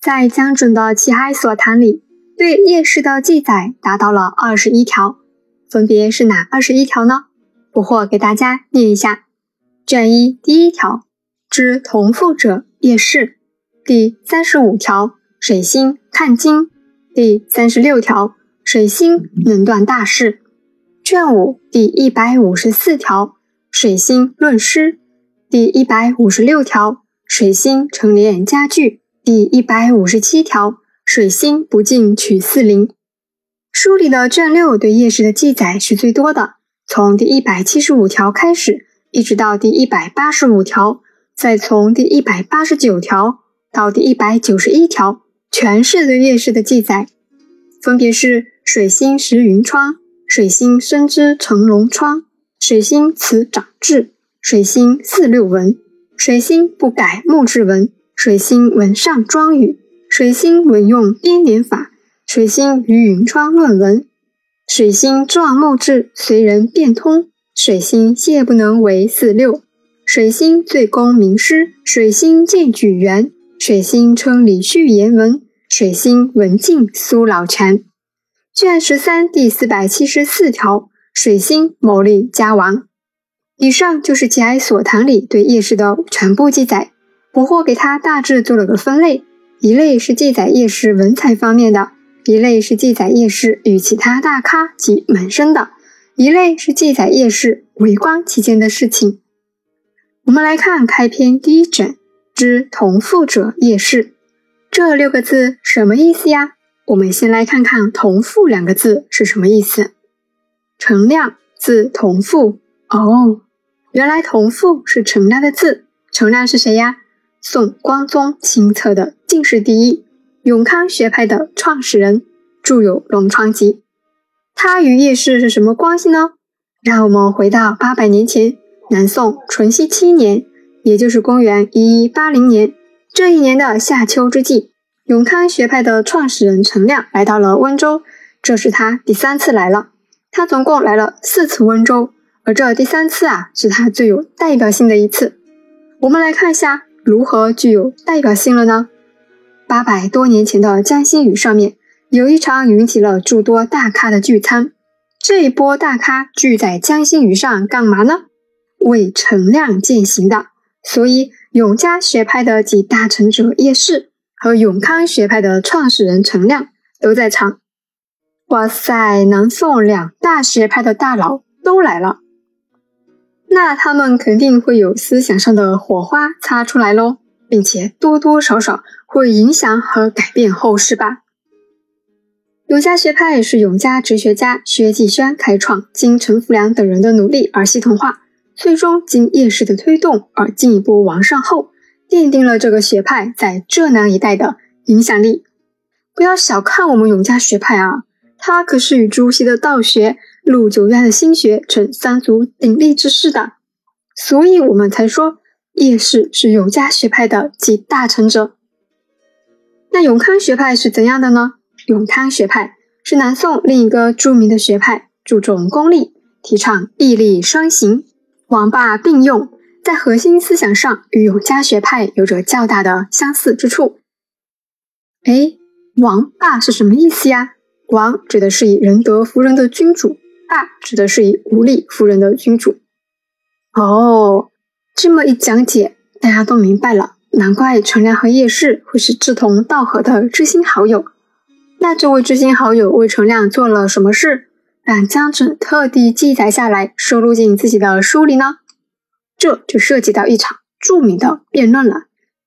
在江准的《齐哀所谈》里，对夜市的记载达到了二十一条，分别是哪二十一条呢？不惑给大家念一下：卷一第一条，知同父者夜市；第三十五条，水星看经；第三十六条，水星能断大事；卷五第一百五十四条，水星论诗；第一百五十六条，水星成连家具；第一百五十七条，水星不进取四邻。书里的卷六对夜市的记载是最多的。从第一百七十五条开始，一直到第一百八十五条，再从第一百八十九条到第一百九十一条，全是对夜市的记载，分别是水星食云窗，水星生之成龙窗，水星辞长志，水星四六文，水星不改木质文，水星文上庄语，水星文用编年法，水星于云窗论文。水星壮木质，随人变通；水星谢不能为四六；水星最功名师；水星见举元；水星称李旭言文；水星文静苏老全。卷十三第四百七十四条，水星谋利家王。以上就是《节哀所谈》里对夜市的全部记载。不惑给他大致做了个分类，一类是记载夜市文采方面的。一类是记载夜市与其他大咖及门生的，一类是记载夜市为官期间的事情。我们来看开篇第一卷之同父者夜市这六个字什么意思呀？我们先来看看“同父”两个字是什么意思。陈亮字同父，哦，原来同父是陈亮的字。陈亮是谁呀？宋光宗亲测的进士第一。永康学派的创始人，著有《龙窗集》。他与叶氏是什么关系呢？让我们回到八百年前，南宋淳熙七年，也就是公元一一八零年。这一年的夏秋之际，永康学派的创始人陈亮来到了温州，这是他第三次来了。他总共来了四次温州，而这第三次啊，是他最有代表性的一次。我们来看一下如何具有代表性了呢？八百多年前的江心屿上面，有一场云集了诸多大咖的聚餐。这一波大咖聚在江心屿上干嘛呢？为陈亮践行的。所以永嘉学派的几大成者叶氏和永康学派的创始人陈亮都在场。哇塞，南宋两大学派的大佬都来了，那他们肯定会有思想上的火花擦出来喽。并且多多少少会影响和改变后世吧。永嘉学派是永嘉哲学家薛继轩开创，经陈福良等人的努力而系统化，最终经叶氏的推动而进一步完善后，奠定了这个学派在浙南一带的影响力。不要小看我们永嘉学派啊，它可是与朱熹的道学、陆九渊的心学成三足鼎立之势的，所以我们才说。叶氏是永嘉学派的集大成者。那永康学派是怎样的呢？永康学派是南宋另一个著名的学派，注重功利，提倡义利双行，王霸并用，在核心思想上与永嘉学派有着较大的相似之处。哎，王霸是什么意思呀？王指的是以仁德服人的君主，霸指的是以武力服人的君主。哦。这么一讲解，大家都明白了。难怪陈亮和叶氏会是志同道合的知心好友。那这位知心好友为陈亮做了什么事，让江准特地记载下来，收录进自己的书里呢？这就涉及到一场著名的辩论了。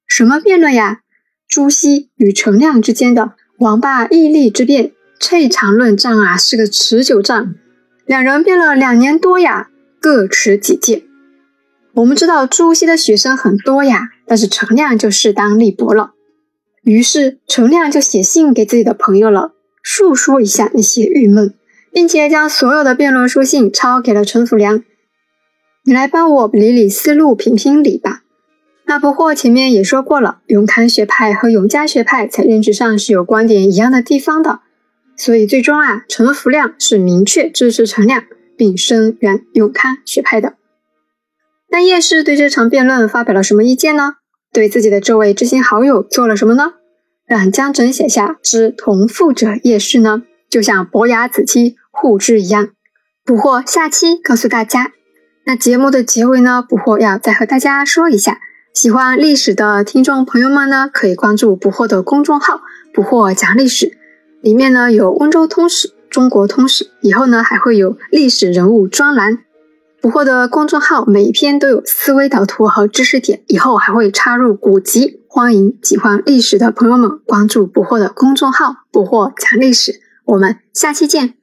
什么辩论呀？朱熹与陈亮之间的王霸义利之辩。这场论战啊，是个持久战，两人辩了两年多呀，各持己见。我们知道朱熹的学生很多呀，但是陈亮就势单力薄了。于是陈亮就写信给自己的朋友了，诉说一下那些郁闷，并且将所有的辩论书信抄给了陈辅良。你来帮我理理思路，评评理吧。那不惑前面也说过了，永康学派和永嘉学派在认知上是有观点一样的地方的，所以最终啊，陈福亮是明确支持陈亮，并声援永康学派的。那叶氏对这场辩论发表了什么意见呢？对自己的这位知心好友做了什么呢？让江澄写下“知同父者叶氏”呢？就像伯牙子期互知一样。捕获下期告诉大家。那节目的结尾呢？捕获要再和大家说一下，喜欢历史的听众朋友们呢，可以关注捕获的公众号“捕获讲历史”，里面呢有温州通史、中国通史，以后呢还会有历史人物专栏。捕获的公众号每一篇都有思维导图和知识点，以后还会插入古籍，欢迎喜欢历史的朋友们关注捕获的公众号“捕获讲历史”。我们下期见。